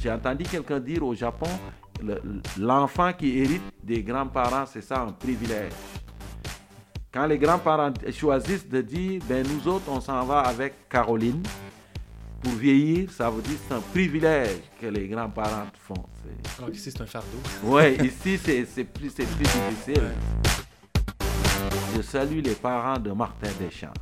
j'ai entendu quelqu'un dire au Japon, le- l'enfant qui hérite des grands-parents, c'est ça un privilège. Quand les grands-parents choisissent de dire, ben nous autres, on s'en va avec Caroline pour vieillir, ça veut dire que c'est un privilège que les grands-parents font. Alors qu'ici, c'est un fardeau. Ouais, ici, c'est plus, c'est plus difficile. Je salue les parents de Martin Deschamps.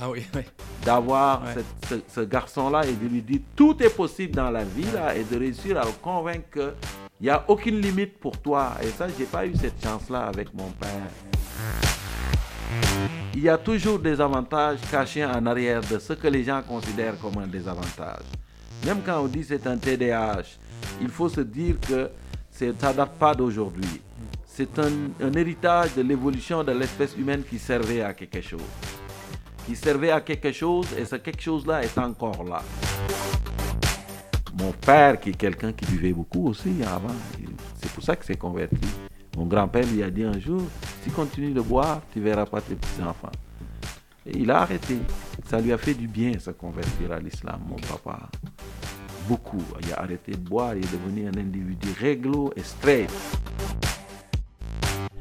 Ah oui, oui. D'avoir Ouais. ce, ce garçon-là et de lui dire tout est possible dans la vie là, et de réussir à le convaincre qu'il n'y a aucune limite pour toi. Et ça, j'ai pas eu cette chance-là avec mon père. Il y a toujours des avantages cachés en arrière de ce que les gens considèrent comme un désavantage. Même quand on dit c'est un TDAH, il faut se dire que c'est- ça ne date pas d'aujourd'hui. C'est un, un héritage de l'évolution de l'espèce humaine qui servait à quelque chose. Qui servait à quelque chose et ce quelque chose-là est encore là. Mon père, qui est quelqu'un qui buvait beaucoup aussi avant, il- c'est pour ça qu'il s'est converti. Mon grand-père lui a dit un jour, si tu continues de boire, tu verras pas tes petits-enfants. Et il a arrêté. Ça lui a fait du bien se convertir à l'islam, mon papa. Beaucoup. Il a arrêté de boire, il est devenu un individu réglo et straight.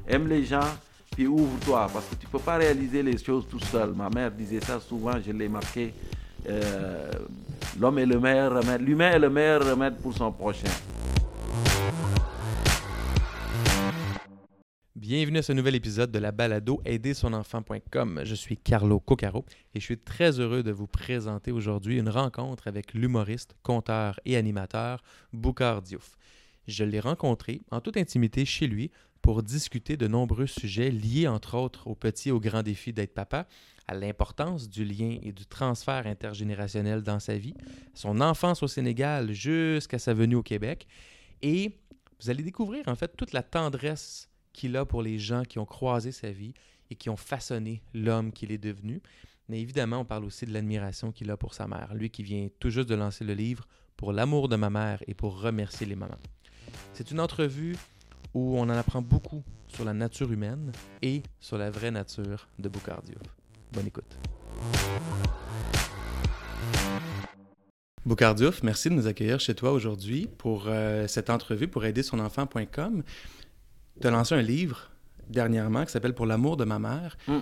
Aime les gens, puis ouvre-toi, parce que tu ne peux pas réaliser les choses tout seul. Ma mère disait ça souvent, je l'ai marqué. euh, L'homme est le meilleur remède, l'humain est le meilleur remède pour son prochain. Bienvenue à ce nouvel épisode de la balado aidersonenfant.com. Je suis Carlo Coccaro et je suis très heureux de vous présenter aujourd'hui une rencontre avec l'humoriste, conteur et animateur Boukhar Diouf. Je l'ai rencontré en toute intimité chez lui pour discuter de nombreux sujets liés entre autres au petit et au grand défi d'être papa, à l'importance du lien et du transfert intergénérationnel dans sa vie, son enfance au Sénégal jusqu'à sa venue au Québec et vous allez découvrir en fait toute la tendresse qu'il a pour les gens qui ont croisé sa vie et qui ont façonné l'homme qu'il est devenu. Mais évidemment, on parle aussi de l'admiration qu'il a pour sa mère, lui qui vient tout juste de lancer le livre Pour l'amour de ma mère et pour remercier les mamans. C'est une entrevue où on en apprend beaucoup sur la nature humaine et sur la vraie nature de Boukhar Diouf. Bonne écoute. Boukhar Diouf, merci de nous accueillir chez toi aujourd'hui pour euh, cette entrevue pour aider son enfant.com. Tu as lancé un livre dernièrement qui s'appelle Pour l'amour de ma mère. Mm.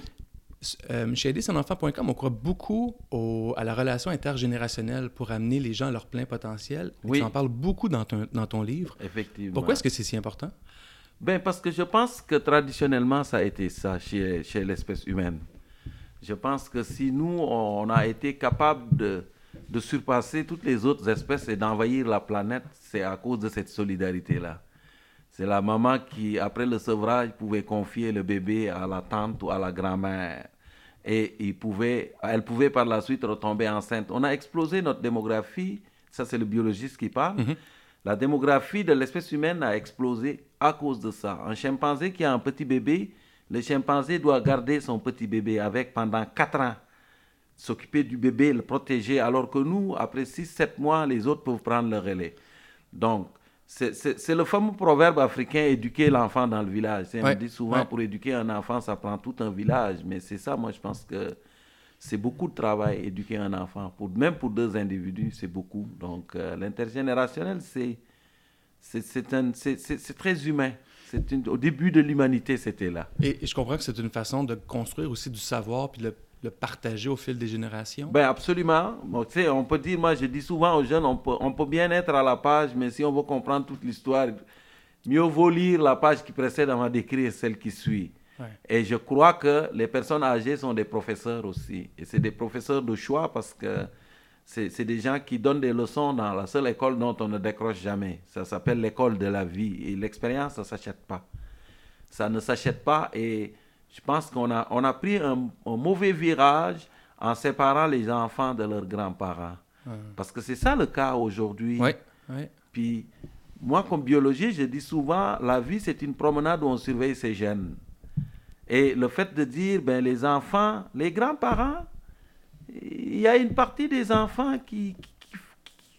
Euh, chez aidersonenfant.com, on croit beaucoup au- à la relation intergénérationnelle pour amener les gens à leur plein potentiel. Oui. Tu en parles beaucoup dans ton, dans ton livre. Effectivement. Pourquoi est-ce que c'est si important? Ben, parce que je pense que traditionnellement, ça a été ça chez, chez l'espèce humaine. Je pense que si nous, on a été capable de, de surpasser toutes les autres espèces et d'envahir la planète, c'est à cause de cette solidarité-là. C'est la maman qui, après le sevrage, pouvait confier le bébé à la tante ou à la grand-mère. Et il pouvait, elle pouvait par la suite retomber enceinte. On a explosé notre démographie. Ça, c'est le biologiste qui parle. La démographie de l'espèce humaine a explosé à cause de ça. Un chimpanzé qui a un petit bébé, le chimpanzé doit garder son petit bébé avec pendant 4 ans. S'occuper du bébé, le protéger, alors que nous, après 6-7 mois, les autres peuvent prendre le relais. Donc, c'est- le fameux proverbe africain éduquer l'enfant dans le village. Ouais, On dit souvent ouais. pour éduquer un enfant, ça prend tout un village. Mais c'est ça, moi, je pense que c'est beaucoup de travail, éduquer un enfant. Pour, même pour deux individus, c'est beaucoup. Donc, euh, l'intergénérationnel, c'est très humain. Une- Au début de l'humanité, c'était là. Et, et je comprends que c'est une façon de construire aussi du savoir puis le, le partager au fil des générations. Ben absolument. Bon, tu sais, on peut dire, moi je dis souvent aux jeunes, on peut, on peut bien être à la page, mais si on veut comprendre toute l'histoire, mieux vaut lire la page qui précède avant d'écrire celle qui suit. Ouais. Et je crois que les personnes âgées sont des professeurs aussi. Et c'est des professeurs de choix parce que c'est des gens qui donnent des leçons dans la seule école dont on ne décroche jamais. Ça s'appelle l'école de la vie. Et l'expérience, ça ne s'achète pas. Ça ne s'achète pas. Et je pense qu'on a, on a pris un, un mauvais virage en séparant les enfants de leurs grands-parents. Parce que c'est ça le cas aujourd'hui. Oui. Puis, moi, comme biologiste, je dis souvent, la vie, c'est une promenade où on surveille ses gènes. Et le fait de dire, ben, les enfants, les grands-parents, il y a une partie des enfants qui, qui,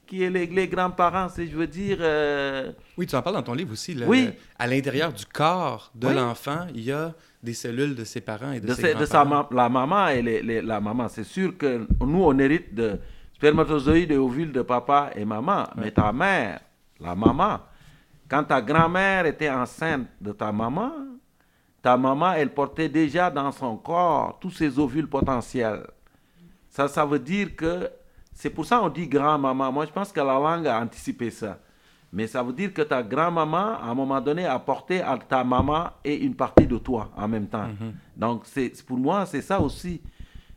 qui- est les, les grands-parents, c'est, je veux dire, euh, Oui, tu en parles dans ton livre aussi. le- Oui. le- à l'intérieur du corps de Oui. l'enfant, il y a des cellules de ses parents et de, de, ses sa- de sa ma- la maman et les- les- la maman. C'est sûr que nous, on hérite de, spermatozoïdes et ovules de papa et maman. Mais ta mère, la maman, quand ta grand-mère était enceinte de ta maman, ta maman, elle portait déjà dans son corps tous ces ovules potentiels. Ça, ça veut dire que, c'est pour ça qu'on dit grand-maman. Moi, je pense que la langue a anticipé ça. Mais ça veut dire que ta grand-maman, à un moment donné, a porté à ta maman et une partie de toi en même temps. Donc, c'est, pour moi, c'est ça aussi.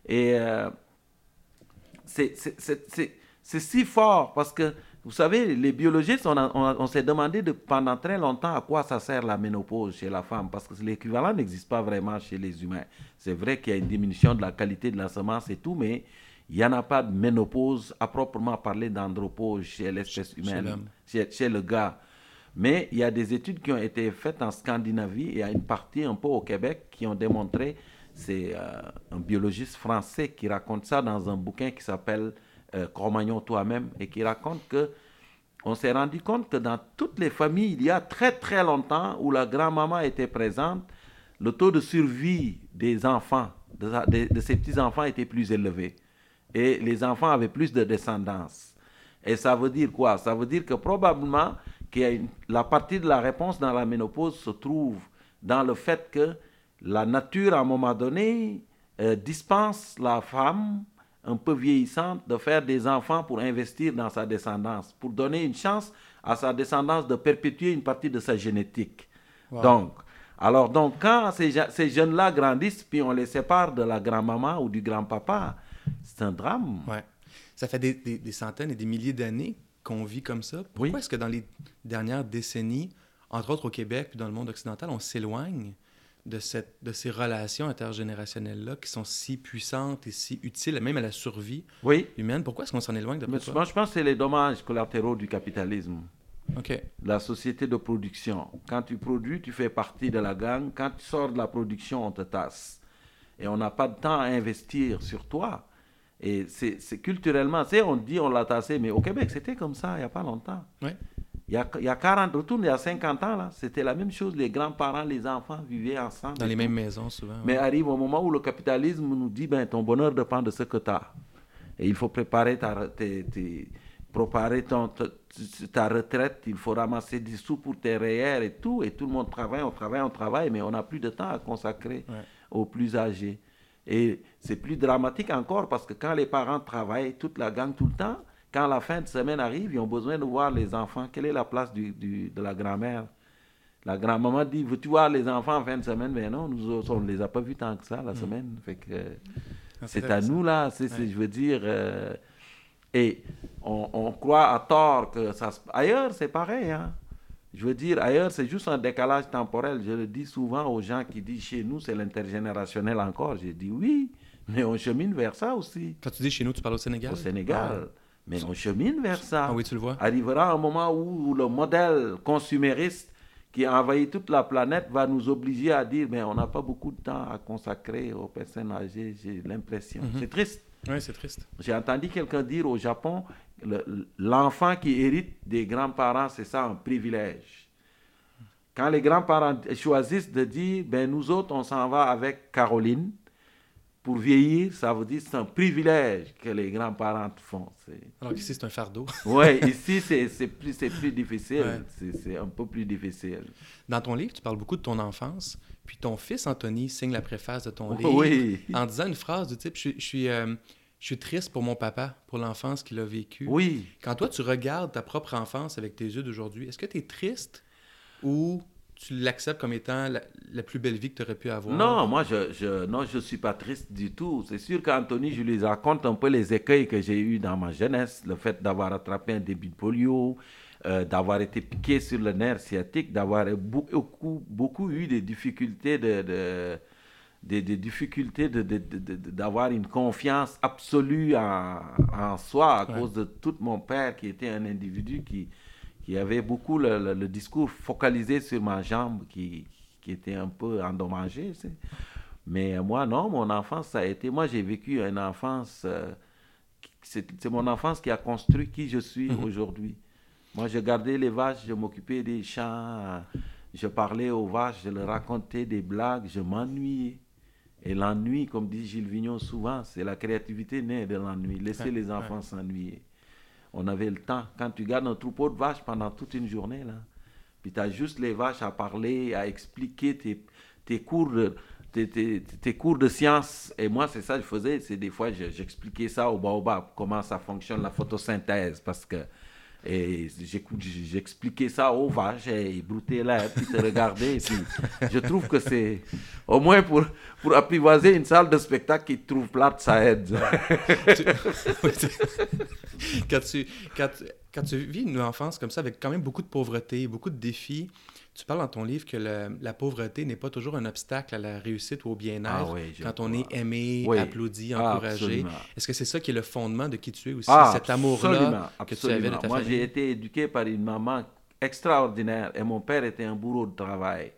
Et euh, c'est si fort parce que, vous savez, les biologistes, on, on on s'est demandé de, pendant très longtemps à quoi ça sert la ménopause chez la femme parce que l'équivalent n'existe pas vraiment chez les humains. C'est vrai qu'il y a une diminution de la qualité de la semence et tout, mais il n'y en a pas de ménopause à proprement parler d'andropause chez l'espèce humaine, chez le gars. Mais il y a des études qui ont été faites en Scandinavie et à une partie un peu au Québec qui ont démontré, c'est euh, un biologiste français qui raconte ça dans un bouquin qui s'appelle euh, Cro-Magnon toi-même et qui raconte que on s'est rendu compte que dans toutes les familles, il y a très très longtemps où la grand-maman était présente, le taux de survie des enfants, de, de- ces petits-enfants était plus élevé. Et les enfants avaient plus de descendance. Et ça veut dire quoi? Ça veut dire que probablement qu'il la partie de la réponse dans la ménopause se trouve dans le fait que la nature, à un moment donné, euh, dispense la femme un peu vieillissante de faire des enfants pour investir dans sa descendance, pour donner une chance à sa descendance de perpétuer une partie de sa génétique. Wow. Donc, alors donc quand ces, jeunes-là grandissent, puis on les sépare de la grand-maman ou du grand-papa, c'est un drame. Ouais. Ça fait des, des- des centaines et des milliers d'années qu'on vit comme ça. Pourquoi Oui. est-ce que dans les dernières décennies, entre autres au Québec puis dans le monde occidental, on s'éloigne de, cette, de ces relations intergénérationnelles-là qui sont si puissantes et si utiles, même à la survie Oui, humaine? Pourquoi est-ce qu'on s'en éloigne de moi je pense que c'est les dommages collatéraux du capitalisme. OK. de la société de production. Quand tu produis, tu fais partie de la gang. Quand tu sors de la production, on te tasse. Et on n'a pas de temps à investir sur toi. Et c'est culturellement, on dit on l'a tassé, mais au Québec, c'était comme ça il n'y a pas longtemps. Il y a, il y a 40, retourne il y a 50 ans, là, c'était la même chose. Les grands-parents, les enfants vivaient ensemble. Dans les mêmes maisons, souvent. ouais. Mais arrive au moment où le capitalisme nous dit ben, ton bonheur dépend de ce que tu as. Et il faut préparer ta, tes- tes- préparer ton, ta, ta retraite, il faut ramasser des sous pour tes REER et tout. Et tout le monde travaille, on travaille, on travaille, mais on n'a plus de temps à consacrer Ouais. aux plus âgés. Et c'est plus dramatique encore parce que quand les parents travaillent, toute la gang tout le temps, quand la fin de semaine arrive, ils ont besoin de voir les enfants. Quelle est la place du- du- de la grand-mère? La grand-maman dit, veux-tu voir les enfants en fin de semaine? Mais non, nous autres, on ne les a pas vus tant que ça la semaine. Fait que, euh, Ah, c'est à nous là, c'est, c'est- Ouais. je veux dire. euh, et on, on croit à tort que ça se... Ailleurs, c'est pareil. Hein? Je veux dire, ailleurs, c'est juste un décalage temporel. Je le dis souvent aux gens qui disent chez nous, c'est l'intergénérationnel encore. J'ai dit oui, mais on chemine vers ça aussi. Quand tu dis chez nous, tu parles au Sénégal? Au Sénégal. Mais on chemine vers ça Ah oui, tu le vois. arrivera un moment où le modèle consumériste qui a envahi toute la planète va nous obliger à dire mais on n'a pas beaucoup de temps à consacrer aux personnes âgées, j'ai l'impression. Mhm. C'est triste. Oui, c'est triste. J'ai entendu quelqu'un dire au Japon, le- l'enfant qui hérite des grands-parents, c'est ça un privilège. Quand les grands-parents choisissent de dire, ben nous autres, on s'en va avec Caroline pour vieillir, ça veut dire que c'est un privilège que les grands-parents font. C'est- Alors qu'ici, c'est un fardeau. Ouais, ici, c'est c'est plus, c'est plus difficile. Ouais. C'est- un peu plus difficile. Dans ton livre, tu parles beaucoup de ton enfance, puis ton fils Anthony signe la préface de ton livre Oui. en disant une phrase du type Je, suis- je suis, euh, je suis triste pour mon papa, pour l'enfance qu'il a vécue. Oui. Quand toi, tu regardes ta propre enfance avec tes yeux d'aujourd'hui, est-ce que tu es triste ou tu l'acceptes comme étant la, la plus belle vie que tu aurais pu avoir? Non, moi, je je, non, je suis pas triste du tout. C'est sûr qu'Anthony, je lui raconte un peu les écueils que j'ai eus dans ma jeunesse. Le fait d'avoir attrapé un début de polio, euh, d'avoir été piqué sur le nerf sciatique, d'avoir beaucoup, beaucoup eu des difficultés de... de des, des difficultés de- de- de- de- d'avoir une confiance absolue en, en soi à Ouais. cause de tout mon père qui était un individu qui, qui avait beaucoup le, le- le discours focalisé sur ma jambe qui, qui était un peu endommagée. Mais moi, non, mon enfance, ça a été... Moi, j'ai vécu une enfance... euh, c'est c'est mon enfance qui a construit qui je suis Mhm. aujourd'hui. Moi, je gardais les vaches, je m'occupais des champs, euh, je parlais aux vaches, je leur racontais des blagues, je m'ennuyais. Et l'ennui, comme dit Gilles Vignon souvent, c'est la créativité née de l'ennui. Laisser Ouais, les enfants s'ennuyer. On avait le temps. Quand tu gardes un troupeau de vaches pendant toute une journée, là, puis tu as juste les vaches à parler, à expliquer tes, tes cours de, tes, tes- cours de sciences. Et moi, c'est ça que je faisais. C'est des fois, je- j'expliquais ça au baobab, comment ça fonctionne la photosynthèse. Parce que et j'écoute- j'expliquais ça aux vaches et ils broutaient là, puis te regardaient. Je trouve que c'est, au moins pour, pour apprivoiser une salle de spectacle qui te trouve plate, ça aide. quand, tu, quand, quand tu vis une enfance comme ça, avec quand même beaucoup de pauvreté, beaucoup de défis, tu parles dans ton livre que le- la pauvreté n'est pas toujours un obstacle à la réussite ou au bien-être Ah oui, quand on est aimé, Oui. applaudi, Ah, encouragé. Est-ce que c'est ça qui est le fondement de qui tu es aussi, Ah, cet amour-là absolument, que tu avais de absolument. ta Moi, j'ai été éduqué par une maman extraordinaire et mon père était un bourreau de travail.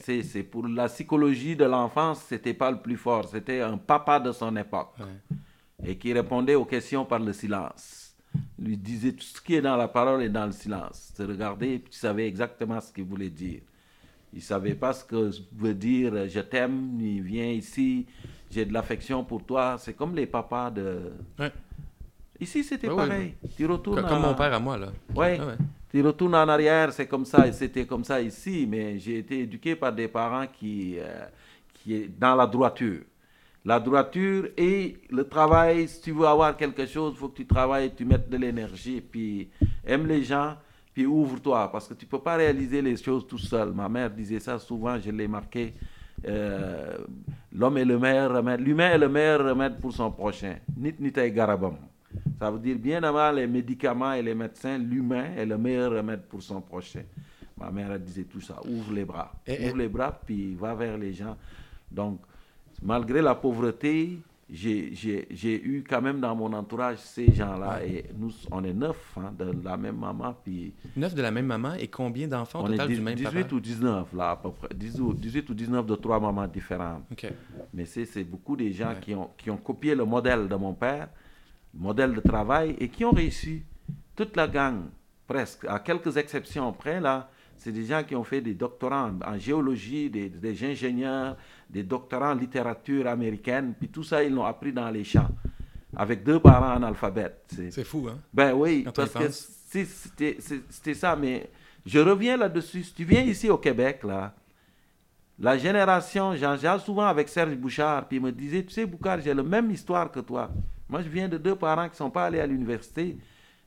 C'est, c'est pour la psychologie de l'enfance, c'était pas le plus fort. C'était un papa de son époque Ouais. et qui répondait aux questions par le silence. Lui disait tout ce qui est dans la parole et dans le silence. Tu regardais et tu savais exactement ce qu'il voulait dire. Il savait pas ce que veut dire euh, je t'aime, il vient ici, j'ai de l'affection pour toi. C'est comme les papas de. Ouais. Ici, c'était Ouais, ouais, pareil. Tu retournes Co- Comme à- mon père à moi, là. Ouais. Tu retournes en arrière, c'est comme ça, et c'était comme ça ici, mais j'ai été éduqué par des parents qui, euh, qui est dans la droiture. La droiture et le travail, si tu veux avoir quelque chose, il faut que tu travailles, tu mettes de l'énergie, puis aime les gens, puis ouvre-toi, parce que tu ne peux pas réaliser les choses tout seul. Ma mère disait ça souvent, je l'ai marqué. euh, L'homme est le meilleur remède, l'humain est le meilleur remède pour son prochain. Nit nitay garabam. Ça veut dire bien avant les médicaments et les médecins, l'humain est le meilleur remède pour son prochain. Ma mère elle disait tout ça. Ouvre les bras. Et- et- Ouvre les bras, puis va vers les gens. Donc, malgré la pauvreté, j'ai eu quand même dans mon entourage ces gens-là. Et nous, on est neuf hein, de la même maman, puis Neuf de la même maman et combien d'enfants au on est total dix- du même 18 papa? ou 19 là, à peu près. 18 ou 18 ou 19 de trois mamans différentes. OK. Mais c'est c'est beaucoup des gens Ouais. qui, ont, qui ont copié le modèle de mon père, modèle de travail, et qui ont réussi. Toute la gang, presque, à quelques exceptions près, là, c'est des gens qui ont fait des doctorats en, en géologie, des, des ingénieurs, des doctorats en littérature américaine, puis tout ça, ils l'ont appris dans les champs, avec deux parents analphabètes. C'est- C'est fou, hein? ben oui, Quand parce que c'était ça, mais je reviens là-dessus. Si tu viens ici au Québec, là, la génération, j'en j'en souvent avec Serge Bouchard, puis il me disait, tu sais, Bouchard, j'ai la même histoire que toi. Moi, je viens de deux parents qui ne sont pas allés à l'université,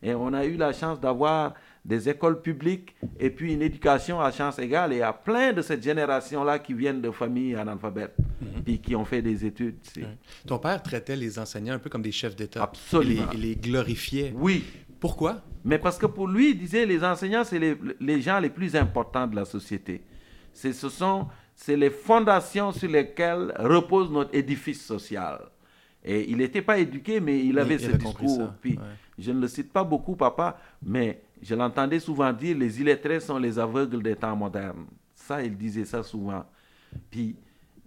et on a eu la chance d'avoir des écoles publiques et puis une éducation à chance égale. Et il y a plein de cette génération-là qui viennent de familles analphabètes, puis qui ont fait des études. Ton père traitait les enseignants un peu comme des chefs d'État. Absolument. Il les, glorifiait. Oui, Pourquoi? Mais parce que pour lui, il disait, les enseignants, c'est les, les gens les plus importants de la société. C'est, ce sont, c'est les fondations sur lesquelles repose notre édifice social. Et il n'était pas éduqué, mais il avait ce discours. ça, Puis, ouais. Je ne le cite pas beaucoup, papa, mais je l'entendais souvent dire, les illettrés sont les aveugles des temps modernes. Ça, il disait ça souvent. Puis,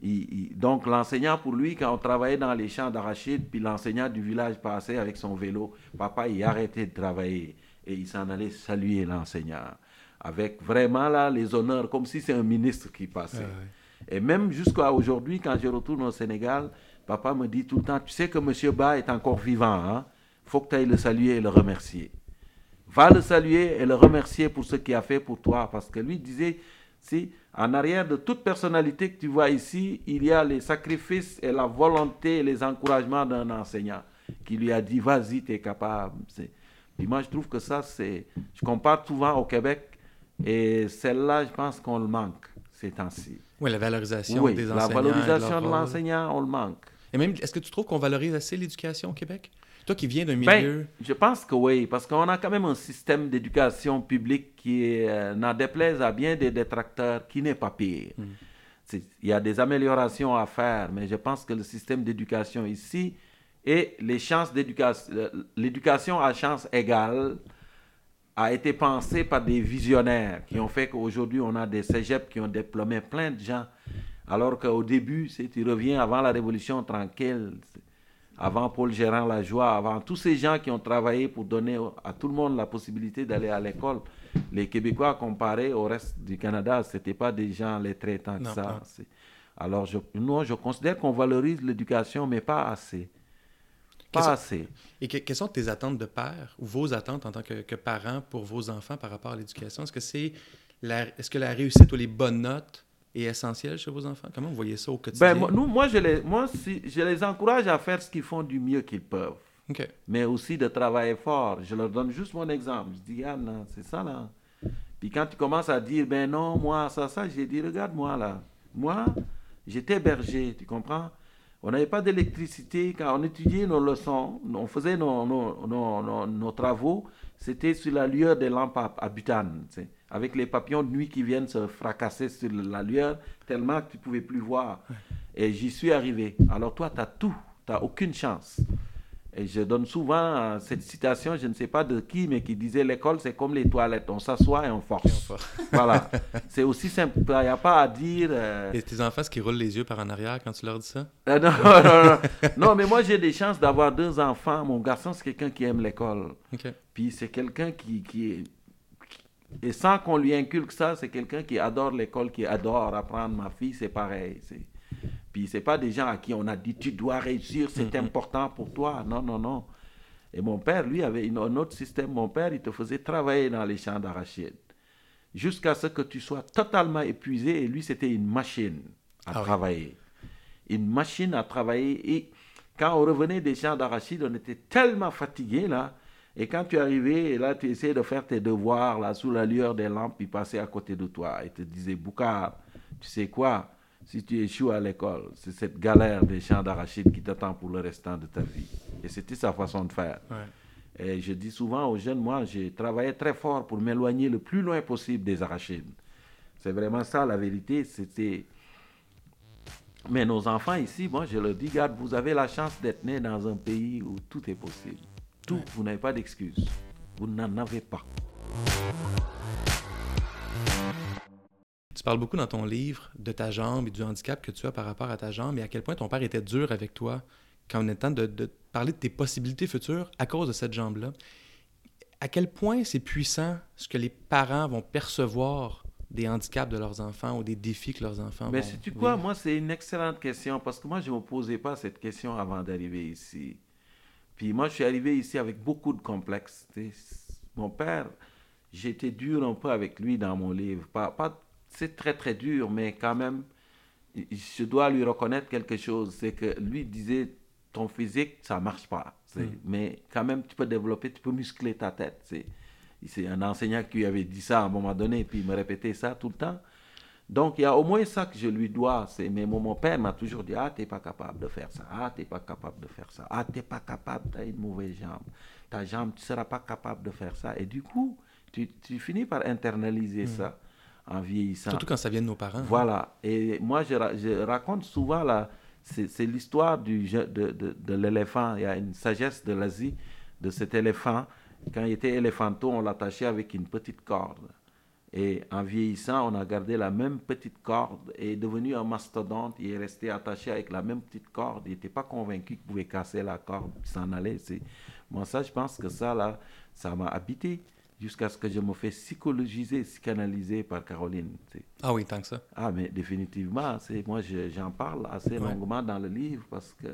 il- il- donc l'enseignant, pour lui, quand on travaillait dans les champs d'arachide, puis l'enseignant du village passait avec son vélo, papa, il arrêtait de travailler et il s'en allait saluer l'enseignant. Avec vraiment là les honneurs, comme si c'est un ministre qui passait. Ouais. Et même jusqu'à aujourd'hui, quand je retourne au Sénégal, papa me dit tout le temps, tu sais que M. Ba est encore vivant, hein? faut que tu ailles le saluer et le remercier. Va le saluer et le remercier pour ce qu'il a fait pour toi. Parce que lui disait, si en arrière de toute personnalité que tu vois ici, il y a les sacrifices et la volonté et les encouragements d'un enseignant qui lui a dit, vas-y, tu es capable. C'est- Puis moi, je trouve que ça, c'est... Je compare souvent au Québec et celle-là, je pense qu'on le manque ces temps-ci. Oui, la valorisation Oui, des la enseignants. et valorisation de l'enseignant, on le manque. Et même, est-ce que tu trouves qu'on valorise assez l'éducation au Québec? Toi qui viens d'un Ben, milieu... je pense que oui, parce qu'on a quand même un système d'éducation publique qui est, euh, n'en déplaise à bien des détracteurs, qui n'est pas pire. C'est- Il y a des améliorations à faire, mais je pense que le système d'éducation ici et les chances d'éducation, euh, l'éducation à chance égale a été pensé par des visionnaires qui ont fait qu'aujourd'hui on a des cégeps qui ont diplômé plein de gens, alors qu'au début, c'est, tu reviens avant la Révolution tranquille, c'est- avant Paul Gérard Lajoie, avant tous ces gens qui ont travaillé pour donner à tout le monde la possibilité d'aller à l'école. Les Québécois, comparés au reste du Canada, ce n'étaient pas des gens lettrés tant que Non, ça. non. Alors, je, non, je considère qu'on valorise l'éducation, mais pas assez. Pas assez. Et que- quelles sont tes attentes de père ou vos attentes en tant que, que parent pour vos enfants par rapport à l'éducation? Est-ce que c'est est-ce que la réussite ou les bonnes notes est essentielle chez vos enfants? Comment vous voyez ça au quotidien? Ben, moi, nous, moi, je les, moi si, je les encourage à faire ce qu'ils font du mieux qu'ils peuvent. OK. mais aussi de travailler fort. Je leur donne juste mon exemple. Je dis, Yann, là, c'est ça là. Puis quand tu commences à dire, ben non, moi, ça, ça, j'ai dit, regarde-moi là. Moi, j'étais berger, tu comprends? On n'avait pas d'électricité. Quand on étudiait nos leçons, on faisait nos, nos, nos, nos- nos travaux, c'était sur la lueur des lampes à, à butane, tu sais, avec les papillons de nuit qui viennent se fracasser sur la lueur tellement que tu ne pouvais plus voir. Et j'y suis arrivé. Alors toi, tu as tout, tu n'as aucune chance. Et je donne souvent euh, cette citation, je ne sais pas de qui, mais qui disait l'école, c'est comme les toilettes, on s'assoit et on force. voilà. C'est aussi simple. Il n'y a pas à dire. euh, Et tes enfants, est-ce qu'ils roulent les yeux par en arrière quand tu leur dis ça? euh, non, non, non. non, mais moi j'ai des chances d'avoir deux enfants. Mon garçon, c'est quelqu'un qui aime l'école. Puis c'est quelqu'un qui, qui est. Et sans qu'on lui inculque ça, c'est quelqu'un qui adore l'école, qui adore apprendre. Ma fille, c'est pareil. c'est- Puis c'est pas des gens à qui on a dit tu dois réussir, c'est important pour toi. Non, non, non. Et mon père, lui, avait une- un autre système. Mon père, il te faisait travailler dans les champs d'arachides jusqu'à ce que tu sois totalement épuisé. Et lui, c'était une machine à Ah oui. travailler. Une machine à travailler. Et quand on revenait des champs d'arachides, on était tellement fatigué là. Et quand tu arrivais, et là, tu essayais de faire tes devoirs là, sous la lueur des lampes, il passait à côté de toi et te disait Boucard, tu sais quoi? Si tu échoues à l'école, c'est cette galère des champs d'arachides qui t'attend pour le restant de ta vie. Et c'était sa façon de faire. Ouais. Et je dis souvent aux jeunes, moi, j'ai travaillé très fort pour m'éloigner le plus loin possible des arachides. C'est vraiment ça la vérité. C'était. Mais nos enfants ici, moi, je leur dis, regarde, vous avez la chance d'être né dans un pays où tout est possible. Tout, Ouais. vous n'avez pas d'excuses. Vous n'en avez pas. Tu parles beaucoup dans ton livre de ta jambe et du handicap que tu as par rapport à ta jambe et à quel point ton père était dur avec toi quand on est temps de, de parler de tes possibilités futures à cause de cette jambe-là. À quel point c'est puissant ce que les parents vont percevoir des handicaps de leurs enfants ou des défis que leurs enfants Mais vont sais-tu quoi, vivre? moi, c'est une excellente question parce que moi, je ne me posais pas cette question avant d'arriver ici. Puis moi, je suis arrivé ici avec beaucoup de complexes. Mon père, j'étais dur un peu avec lui dans mon livre. Pas, pas, c'est très, très dur, mais quand même, je dois lui reconnaître quelque chose. C'est que lui disait, ton physique, ça ne marche pas. Mm. Mais quand même, tu peux développer, tu peux muscler ta tête. C'est un enseignant qui lui avait dit ça à un moment donné, puis il me répétait ça tout le temps. Donc, il y a au moins ça que je lui dois. C'est, mais mon, père m'a toujours dit, ah, t'es pas capable de faire ça. Ah, t'es pas capable de faire ça. Ah, t'es pas capable, t'as une mauvaise jambe. Ta jambe, tu seras pas capable de faire ça. Et du coup, tu, tu finis par internaliser ça en vieillissant. Surtout quand ça vient de nos parents. hein. Voilà. Et moi, je, je raconte souvent, c'est c'est l'histoire du de, de, de l'éléphant. Il y a une sagesse de l'Asie de cet éléphant. Quand il était éléphanto, on l'attachait avec une petite corde. Et en vieillissant, on a gardé la même petite corde et est devenu un mastodonte. Il est resté attaché avec la même petite corde. Il n'était pas convaincu qu'il pouvait casser la corde, il s'en allait. C'est- Moi, ça, je pense que ça, là, ça m'a habité jusqu'à ce que je me fais psychologiser, psychanalyser par Caroline. Ah oui, tant que ça. Ah, mais définitivement, c'est moi je- j'en parle assez Ouais. longuement dans le livre parce que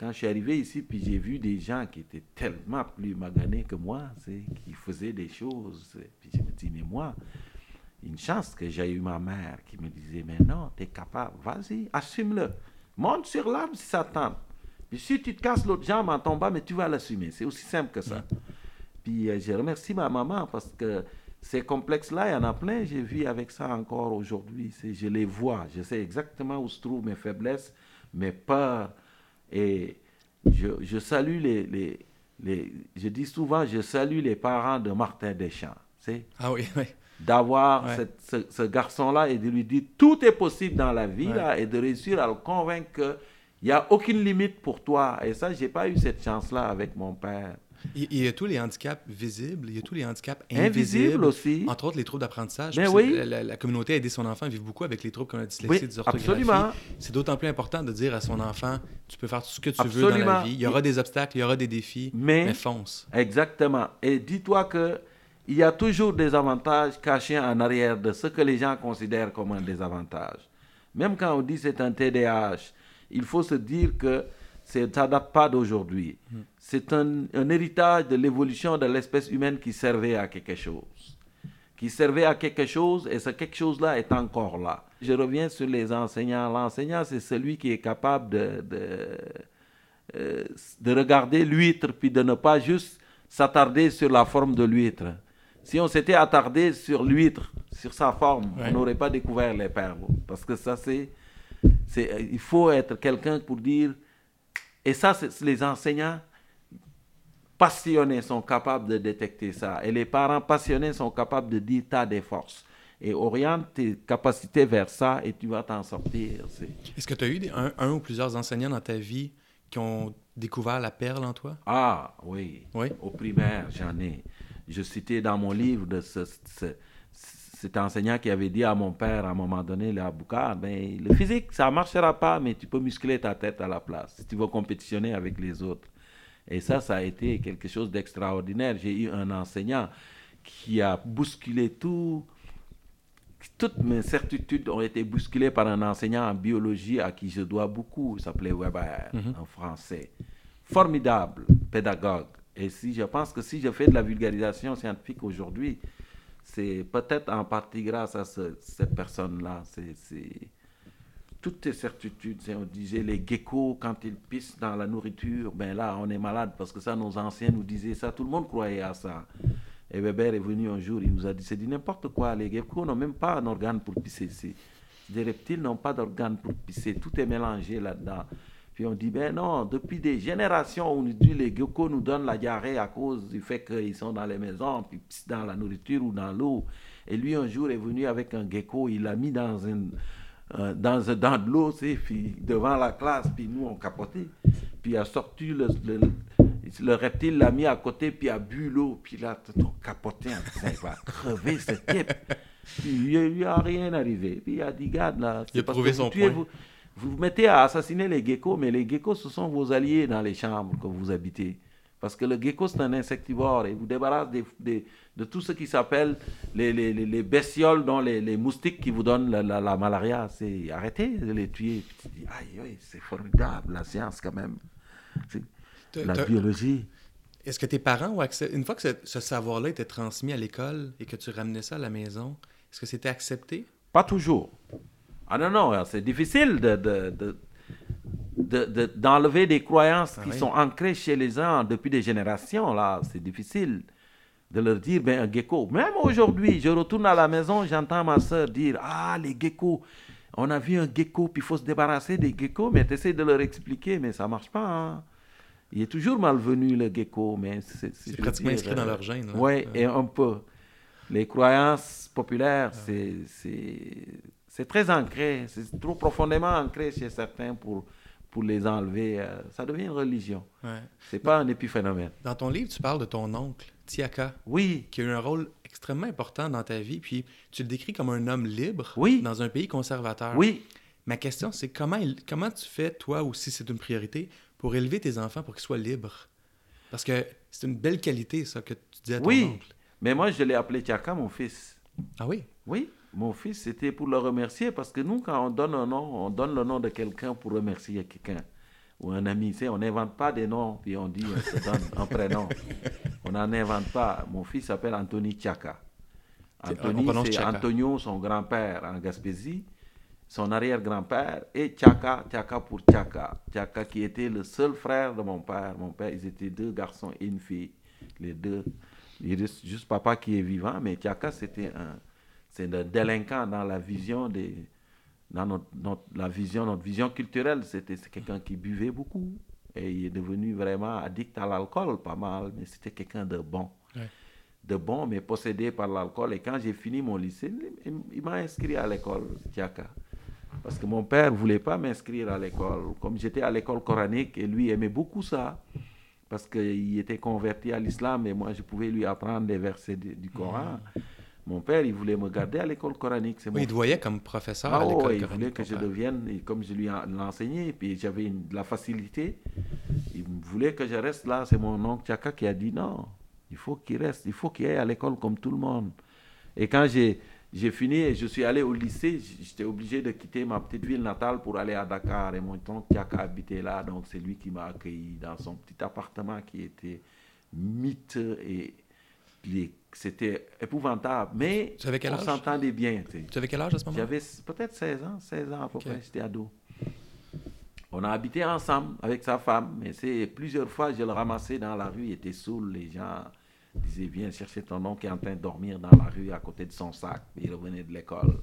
quand je suis arrivé ici, puis j'ai vu des gens qui étaient tellement plus maganés que moi, qui faisaient des choses, puis je me dis, mais moi, une chance que j'ai eu ma mère qui me disait, mais non, tu es capable, vas-y, assume-le. Monte sur l'arbre si ça tente. Puis si tu te casses l'autre jambe en tombant, mais tu vas l'assumer. C'est aussi simple que ça. Puis euh, je remercie ma maman parce que ces complexes-là, il y en a plein. J'ai vu avec ça encore aujourd'hui. Je les vois. Je sais exactement où se trouvent mes faiblesses, mes peurs. Et je, je salue les, les, les- Je dis souvent, je salue les parents de Martin Deschamps. sais Ah oui, oui. d'avoir Ouais. ce, ce garçon-là et de lui dire tout est possible dans la vie Ouais. là, et de réussir à le convaincre qu'il n'y a aucune limite pour toi. Et ça, j'ai pas eu cette chance-là avec mon père. Il, il y a tous les handicaps visibles, il y a tous les handicaps Invisible invisibles. aussi. Entre autres, les troubles d'apprentissage. Ben Puis oui. La, la- la communauté a aidé son enfant à vivre beaucoup avec les troubles comme la dyslexie, Oui, absolument. C'est d'autant plus important de dire à son enfant, tu peux faire tout ce que tu veux dans la vie. Il y aura des obstacles, il y aura des défis, Mais- mais fonce. Exactement. Et dis-toi que il y a toujours des avantages cachés en arrière de ce que les gens considèrent comme un désavantage. Même quand on dit c'est un TDAH, il faut se dire que ça ne date pas d'aujourd'hui. C'est un, un héritage de l'évolution de l'espèce humaine qui servait à quelque chose. Qui servait à quelque chose et ce quelque chose-là est encore là. Je reviens sur les enseignants. L'enseignant, c'est celui qui est capable de, de, euh, de regarder l'huître puis de ne pas juste s'attarder sur la forme de l'huître. Si on s'était attardé sur l'huître, sur sa forme, Ouais. on n'aurait pas découvert les perles. Parce que ça, c'est. c'est- Il faut être quelqu'un pour dire. Et ça, c'est les enseignants passionnés sont capables de détecter ça. Et les parents passionnés sont capables de dire tu as des forces. Et oriente tes capacités vers ça et tu vas t'en sortir. C'est- Est-ce que tu as eu des- un, un ou plusieurs enseignants dans ta vie qui ont découvert la perle en toi? Ah oui. Oui? Au primaire, j'en ai. Je citais dans mon livre de ce, ce- cet enseignant qui avait dit à mon père à un moment donné, Boucard, ben, le physique, ça ne marchera pas, mais tu peux muscler ta tête à la place si tu veux compétitionner avec les autres. Et ça, ça a été quelque chose d'extraordinaire. J'ai eu un enseignant qui a bousculé tout. Toutes mes certitudes ont été bousculées par un enseignant en biologie à qui je dois beaucoup. Il s'appelait Weber, en français. Formidable pédagogue. Et si je pense que si je fais de la vulgarisation scientifique aujourd'hui, c'est peut-être en partie grâce à ce- cette personne-là. C'est- Toutes tes certitudes, on disait les geckos, quand ils pissent dans la nourriture, ben là, on est malade parce que ça, nos anciens nous disaient ça. Tout le monde croyait à ça. Et Weber est venu un jour, il nous a dit, c'est dit n'importe quoi. Les geckos n'ont même pas un organe pour pisser. Les reptiles n'ont pas d'organe pour pisser. Tout est mélangé là-dedans. Puis on dit, ben non, depuis des générations, on nous dit les geckos nous donnent la diarrhée à cause du fait qu'ils sont dans les maisons, puis pissent dans la nourriture ou dans l'eau. Et lui, un jour, est venu avec un gecko, il l'a mis dans une, euh, dans, dans de l'eau, puis devant la classe, puis nous, on capotait. Puis il a sorti le, le, le reptile, l'a mis à côté, puis il a bu l'eau, puis là, on capotait en disant, il va crever ce type. Puis il lui a rien arrivé. Puis il a dit, garde là, Il a vous son point. vous, vous vous mettez à assassiner les geckos, mais les geckos, ce sont vos alliés dans les chambres que vous habitez. Parce que le gecko, c'est un insectivore et vous débarrasse des- des- de tout ce qui s'appelle les, les, les- les bestioles, dont les, moustiques qui vous donnent la, la- la malaria. C'est arrêtez de les tuer. Puis tu dis, aïe, aïe, c'est formidable, la science quand même. La biologie. Est-ce que tes parents ont accepté, une fois que ce, ce savoir-là était transmis à l'école et que tu ramenais ça à la maison, est-ce que c'était accepté? Pas toujours. Ah non, non, c'est difficile de, de- de- de- de- d'enlever des croyances Ah qui oui. sont ancrées chez les gens depuis des générations. Là, c'est difficile de leur dire, ben, un gecko. Même aujourd'hui, je retourne à la maison, j'entends ma soeur dire, ah, les geckos, on a vu un gecko, puis il faut se débarrasser des geckos, mais tu essaies de leur expliquer, mais ça marche pas. hein. Il est toujours malvenu, le gecko, mais c'est... C'est pratiquement inscrit dans leur gène. Oui, Euh, et un peu. Les croyances populaires, c'est, c'est, c'est très ancré, c'est trop profondément ancré chez certains pour, pour les enlever. euh, Ça devient une religion. ouais. C'est pas un épiphénomène. Dans ton livre, tu parles de ton oncle, Tiaka, Oui, qui a eu un rôle extrêmement important dans ta vie, puis tu le décris comme un homme libre Oui. dans un pays conservateur. oui. Ma question, c'est comment, comment tu fais, toi, ou si c'est une priorité, pour élever tes enfants pour qu'ils soient libres? Parce que c'est une belle qualité, ça, que tu disais à ton Oui. oncle. Mais moi, je l'ai appelé Tchaka, mon fils. Ah oui? Oui, mon fils, c'était pour le remercier parce que nous, quand on donne un nom, on donne le nom de quelqu'un pour remercier quelqu'un ou un ami. Tu sais, on n'invente pas des noms puis on dit on se donne un prénom. On n'en invente pas. Mon fils s'appelle Anthony Tchaka. On Anthony, c'est. Antonio, son grand-père en Gaspésie, son arrière-grand-père, et Tchaka, Tchaka pour Tchaka. Tchaka qui était le seul frère de mon père. Mon père, ils étaient deux garçons et une fille. Les deux. Il reste juste papa qui est vivant, mais Tchaka, c'était un, c'est un délinquant dans la vision des, dans notre, notre- la vision, notre vision culturelle. C'était c'est quelqu'un qui buvait beaucoup et il est devenu vraiment addict à l'alcool, pas mal, mais c'était quelqu'un de bon. Ouais. De bon, mais possédé par l'alcool. Et quand j'ai fini mon lycée, il, il m'a inscrit à l'école Tchaka. Parce que mon père ne voulait pas m'inscrire à l'école. Comme j'étais à l'école coranique, et lui aimait beaucoup ça. Parce qu'il était converti à l'islam et moi, je pouvais lui apprendre des versets du Coran. Mon père, il voulait me garder à l'école coranique. Oui, mon il te voyait comme professeur ah à l'école ouais, il voulait que je devienne, et comme je lui ai enseigné, puis j'avais une- de la facilité, il voulait que je reste là. C'est mon oncle Tchaka qui a dit non, il faut qu'il reste, il faut qu'il aille à l'école comme tout le monde. Et quand j'ai j'ai fini et je suis allé au lycée. J'étais obligé de quitter ma petite ville natale pour aller à Dakar. Et mon tonton qui habitait là, donc c'est lui qui m'a accueilli dans son petit appartement qui était miteux et c'était épouvantable. Mais on s'entendait bien. Tu avais quel âge à ce moment J'avais peut-être 16 ans, 16 ans à peu près, j'étais ado. On a habité ensemble avec sa femme, mais c'est plusieurs fois, je le ramassais dans la rue, il était saoul, les gens disaient viens chercher ton oncle qui est en train de dormir dans la rue à côté de son sac. Il revenait de l'école.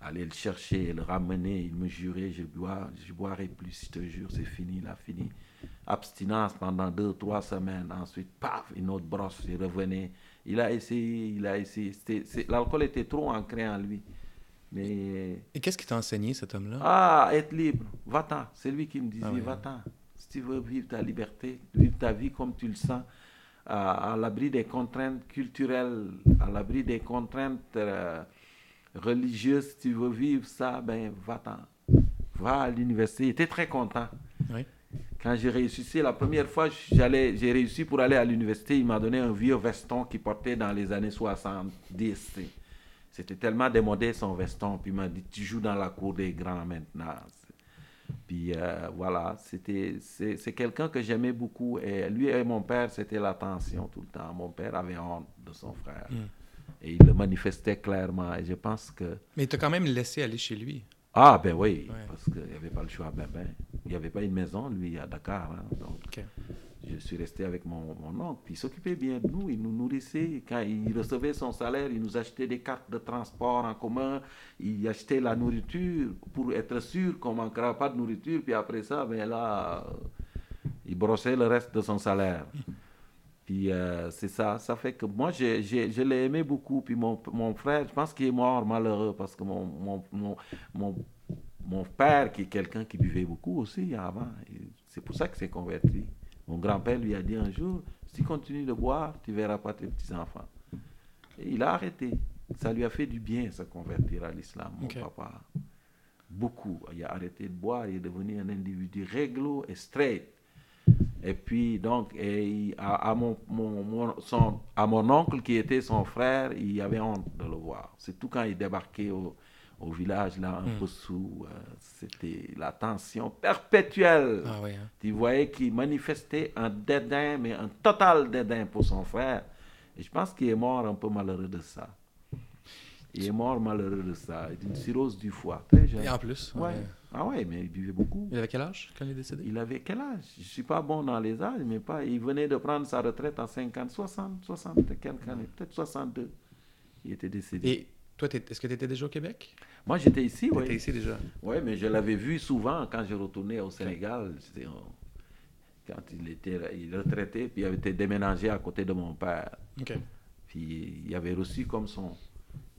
Aller le chercher, le ramener, il me jurait, je bois, je boirai plus, je te jure, c'est fini, là, fini. Abstinence pendant deux, trois semaines, ensuite, paf, une autre brosse, il revenait. Il a essayé, il a essayé. L'alcool était trop ancré en lui. Mais... Et qu'est-ce qui t'a enseigné, cet homme-là? Ah, être libre. Va-t'en. C'est lui qui me disait, ah va-t'en. Si tu veux vivre ta liberté, vivre ta vie comme tu le sens, à, l'abri des contraintes culturelles, à l'abri des contraintes euh, religieuses, si tu veux vivre ça, ben va-t'en. Va à l'université. Il était très content. Oui. Quand j'ai réussi, c'est la première fois j'allais, j'ai réussi pour aller à l'université, il m'a donné un vieux veston qu'il portait dans les années 70. C'était tellement démodé son veston. Puis il m'a dit, tu joues dans la cour des grands maintenant. Puis euh, voilà, c'était, c'est, quelqu'un que j'aimais beaucoup. Et lui et mon père, c'était la tension tout le temps. Mon père avait honte de son frère. Hmm. Et il le manifestait clairement. Et je pense que... Mais il t'a quand même laissé aller chez lui. Ah, ben oui, parce qu'il n'y avait pas le choix. Ben, ben, il n'y avait pas une maison, lui, à Dakar. Hein, donc, je suis resté avec mon, mon oncle. Puis il s'occupait bien de nous, il nous nourrissait. Quand il recevait son salaire, il nous achetait des cartes de transport en commun. Il achetait la nourriture pour être sûr qu'on ne manquera pas de nourriture. Puis après ça, ben là, il brossait le reste de son salaire. Puis euh, c'est ça, ça fait que moi, je, je, l'ai aimé beaucoup. Puis mon, mon frère, je pense qu'il est mort malheureux parce que mon, mon, mon, mon, père, qui est quelqu'un qui buvait beaucoup aussi avant, c'est pour ça qu'il s'est converti. Mon grand-père lui a dit un jour, si tu continues de boire, tu verras pas tes petits-enfants. Et il a arrêté. Ça lui a fait du bien, se convertir à l'islam, mon papa. Beaucoup. Il a arrêté de boire, il est devenu un individu réglo et straight. Et puis, donc, et à, mon, mon, son, à mon oncle qui était son frère, il avait honte de le voir. C'est tout quand il débarquait au, au village, là, un hmm. peu sous, euh, c'était la tension perpétuelle. Ah hein. Tu voyais qu'il manifestait un dédain, mais un total dédain pour son frère. Et je pense qu'il est mort un peu malheureux de ça. Il est mort malheureux de ça, d'une cirrhose du foie, très jeune. Et en plus ouais. Ah ouais, mais il buvait beaucoup. Il avait quel âge quand il est décédé? Il avait quel âge? Je ne suis pas bon dans les âges, mais pas. Il venait de prendre sa retraite à 50, 60, 60, quelques années, peut-être 62. Il était décédé. Et toi, est-ce que tu étais déjà au Québec? Moi, j'étais ici, oui. étais ici déjà? Oui, mais je l'avais vu souvent quand je retournais au Sénégal. Quand il était il retraité, puis il avait été déménagé à côté de mon père. Puis il avait reçu comme son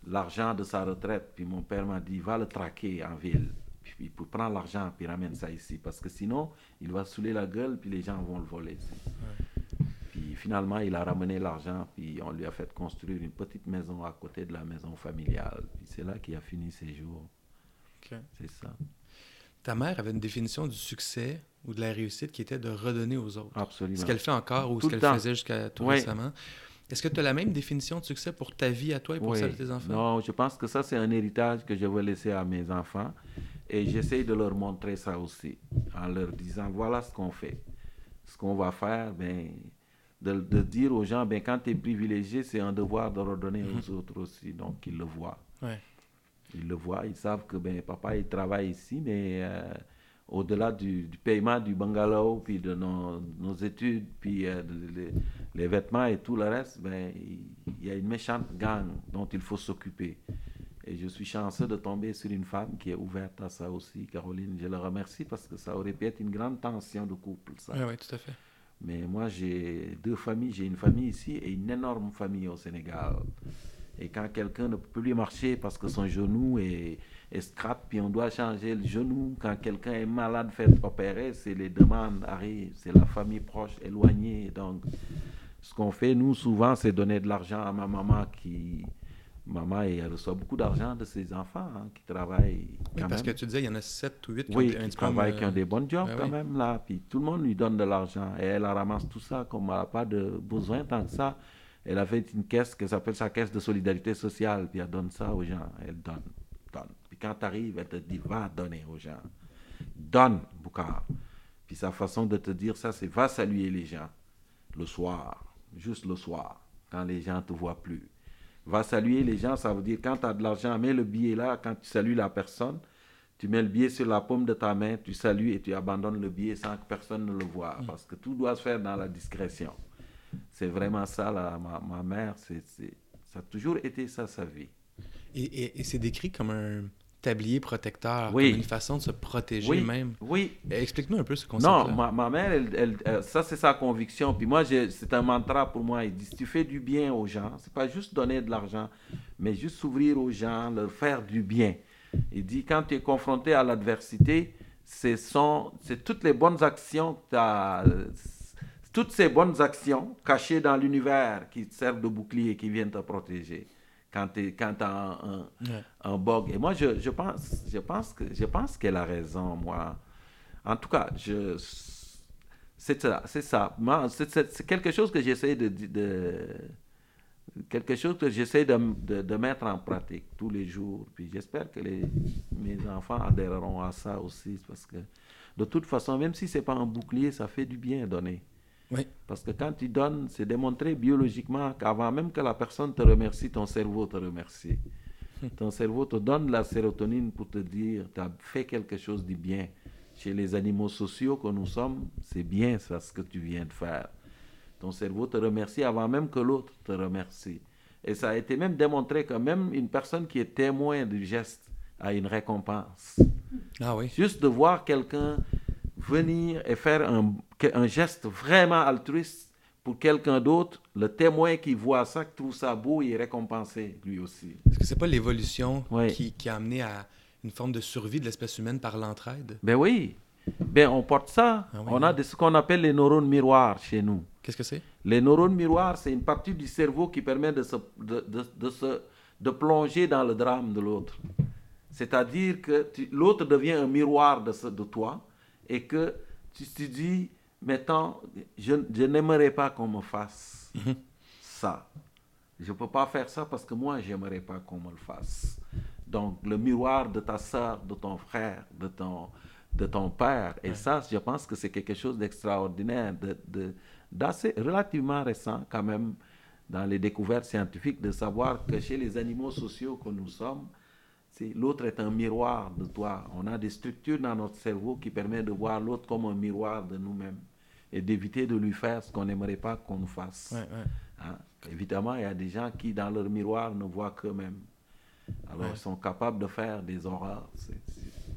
l'argent de sa retraite. Puis mon père m'a dit, va le traquer en ville. Puis pour prendre l'argent, puis ramène ça ici. Parce que sinon, il va saouler la gueule, puis les gens vont le voler. Puis finalement, il a ramené l'argent, puis on lui a fait construire une petite maison à côté de la maison familiale. Puis c'est là qu'il a fini ses jours. C'est ça. Ta mère avait une définition du succès ou de la réussite qui était de redonner aux autres. Absolument. Ce qu'elle fait encore ou ce qu'elle faisait jusqu'à tout récemment. Est-ce que tu as la même définition de succès pour ta vie à toi et pour celle de tes enfants? Non, je pense que ça, c'est un héritage que je vais laisser à mes enfants. Et j'essaie de leur montrer ça aussi, en leur disant, voilà ce qu'on fait. Ce qu'on va faire, ben, de, de, dire aux gens, ben, quand tu es privilégié, c'est un devoir de redonner mhm. aux autres aussi. Donc, ils le voient. Ils le voient, ils savent que ben, papa, il travaille ici, mais... Euh, au-delà du, paiement du bungalow, puis de nos, nos études, puis euh, les, vêtements et tout le reste, ben, il y a une méchante gang dont il faut s'occuper. Et je suis chanceux de tomber sur une femme qui est ouverte à ça aussi, Caroline. Je le remercie parce que ça aurait pu être une grande tension de couple, ça. Oui, oui, tout à fait. Mais moi, j'ai deux familles. J'ai une famille ici et une énorme famille au Sénégal. Et quand quelqu'un ne peut plus marcher parce que son genou est, scrap, puis on doit changer le genou. Quand quelqu'un est malade, fait opérer, c'est les demandes arrivent, c'est la famille proche, éloignée. Donc, ce qu'on fait, nous, souvent, c'est donner de l'argent à ma maman qui... Maman, elle reçoit beaucoup d'argent de ses enfants hein, qui travaillent. Oui, parce que tu disais, il y en a 7 ou 8 qui, ont, qui travaillent, qui ont des bons jobs ben quand même, là. Puis tout le monde lui donne de l'argent. Et elle ramasse tout ça comme elle n'a pas de besoin tant que ça Elle avait une caisse qui s'appelle sa caisse de solidarité sociale, puis elle donne ça aux gens. Elle donne, donne. Puis quand tu arrives, elle te dit va donner aux gens. Donne, Boukar. Puis sa façon de te dire ça, c'est va saluer les gens le soir, juste le soir, quand les gens ne te voient plus. Va saluer les gens, ça veut dire quand tu as de l'argent, mets le billet là, quand tu salues la personne, tu mets le billet sur la paume de ta main, tu salues et tu abandonnes le billet sans que personne ne le voie, parce que tout doit se faire dans la discrétion. C'est vraiment ça, là, ma, ma mère, c'est, ça a toujours été ça sa vie. Et, et c'est décrit comme un, tablier protecteur, Oui. comme une façon de se protéger Oui, même. oui, Explique-nous un peu ce concept-là. Non, ma, ma mère, elle, elle- ça c'est sa conviction. Puis moi, c'est un mantra pour moi. Il dit, si tu fais du bien aux gens, c'est pas juste donner de l'argent, mais juste s'ouvrir aux gens, leur faire du bien. Il dit, quand tu es confronté à l'adversité, c'est toutes les bonnes actions que toutes ces bonnes actions cachées dans l'univers qui te servent de bouclier, qui viennent te protéger. Quand tu as un, un- Ouais. Et moi, je, je pense, je pense que je pense qu'elle a raison, moi. En tout cas, je, c'est ça, c'est ça. C'est, quelque chose que j'essaie de, de- quelque chose que j'essaie de, de- de mettre en pratique tous les jours. Puis j'espère que les, mes enfants adhéreront à ça aussi, parce que de toute façon, même si c'est pas un bouclier, ça fait du bien donner. Oui. Parce que quand tu donnes, c'est démontré biologiquement qu'avant même que la personne te remercie, ton cerveau te remercie. Ton cerveau te donne la sérotonine pour te dire, tu as fait quelque chose de bien. Chez les animaux sociaux que nous sommes, c'est bien ça ce que tu viens de faire. Ton cerveau te remercie avant même que l'autre te remercie. Et ça a été même démontré que même une personne qui est témoin du geste a une récompense. Ah oui. Juste de voir quelqu'un venir et faire un, un geste vraiment altruiste pour quelqu'un d'autre, le témoin qui voit ça, qui trouve ça beau, il est récompensé lui aussi. Est-ce que c'est pas l'évolution Oui. qui, qui a amené à une forme de survie de l'espèce humaine par l'entraide? Ben oui, ben on porte ça. Ah oui, on a de ce qu'on appelle les neurones miroirs chez nous. Qu'est-ce que c'est? Les neurones miroirs, c'est une partie du cerveau qui permet de se, de, de- de se- de plonger dans le drame de l'autre. C'est-à-dire que l'autre devient un miroir de, ce- de toi et que tu te dis, mettons, je, je n'aimerais pas qu'on me fasse ça. Je ne peux pas faire ça parce que moi, j'aimerais pas qu'on me le fasse. Donc, le miroir de ta soeur, de ton frère, de ton, de ton père. Et ça, je pense que c'est quelque chose d'extraordinaire, de, de- d'assez relativement récent quand même dans les découvertes scientifiques, de savoir que chez les animaux sociaux que nous sommes, l'autre est un miroir de toi. On a des structures dans notre cerveau qui permettent de voir l'autre comme un miroir de nous-mêmes et d'éviter de lui faire ce qu'on n'aimerait pas qu'on nous fasse. Ouais, ouais. Hein? Évidemment, il y a des gens qui, dans leur miroir, ne voient qu'eux-mêmes. Alors, Ouais. ils sont capables de faire des horreurs.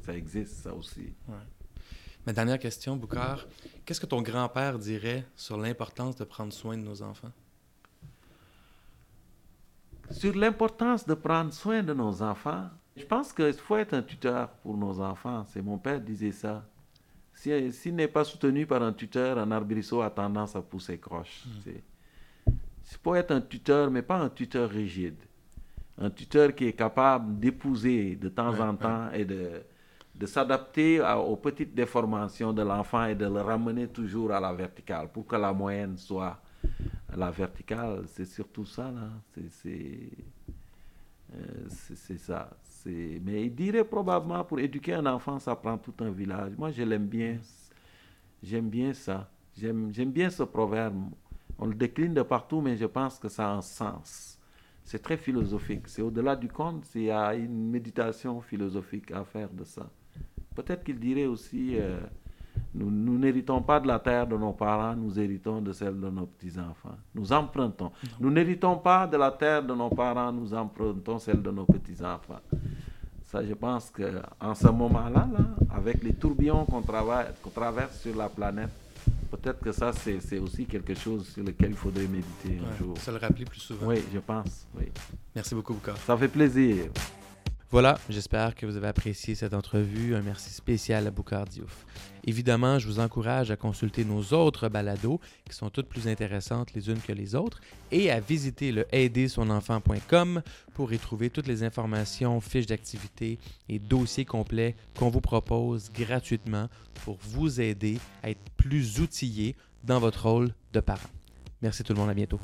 Ça existe, ça aussi. Ma dernière question, Boucard. Qu'est-ce que ton grand-père dirait sur l'importance de prendre soin de nos enfants? Sur l'importance de prendre soin de nos enfants, je pense qu'il faut être un tuteur pour nos enfants. C'est mon père disait ça. Si- S'il n'est pas soutenu par un tuteur, un arbrisseau a tendance à pousser croche. C'est- Il faut être un tuteur, mais pas un tuteur rigide. Un tuteur qui est capable d'épouser de temps Ouais, en ouais. temps et de, de s'adapter aux petites déformations de l'enfant et de le ramener toujours à la verticale pour que la moyenne soit la verticale. C'est surtout ça, là. C'est- C'est euh, c'est- c'est ça. Mais il dirait probablement pour éduquer un enfant, ça prend tout un village. Moi, je l'aime bien. J'aime bien ça. J'aime bien ce proverbe. On le décline de partout, mais je pense que ça a un sens. C'est très philosophique. C'est au-delà du conte, il y a une méditation philosophique à faire de ça. Peut-être qu'il dirait aussi, euh, nous n'héritons pas de la terre de nos parents, nous héritons de celle de nos petits-enfants. Nous empruntons. Nous n'héritons pas de la terre de nos parents, nous empruntons celle de nos petits-enfants. Ça, je pense qu'en ce moment-là, là, avec les tourbillons qu'on traverse sur la planète, peut-être que ça, c'est aussi quelque chose sur lequel il faudrait méditer un jour. se le rappeler plus souvent. Oui, je pense. Oui. Merci beaucoup, Boucard. Ça fait plaisir. Voilà, j'espère que vous avez apprécié cette entrevue. Un merci spécial à Boucard Diouf. Évidemment, je vous encourage à consulter nos autres balados, qui sont toutes plus intéressantes les unes que les autres, et à visiter le aidersonenfant.com pour y trouver toutes les informations, fiches d'activité et dossiers complets qu'on vous propose gratuitement pour vous aider à être plus outillé dans votre rôle de parent. Merci tout le monde, à bientôt.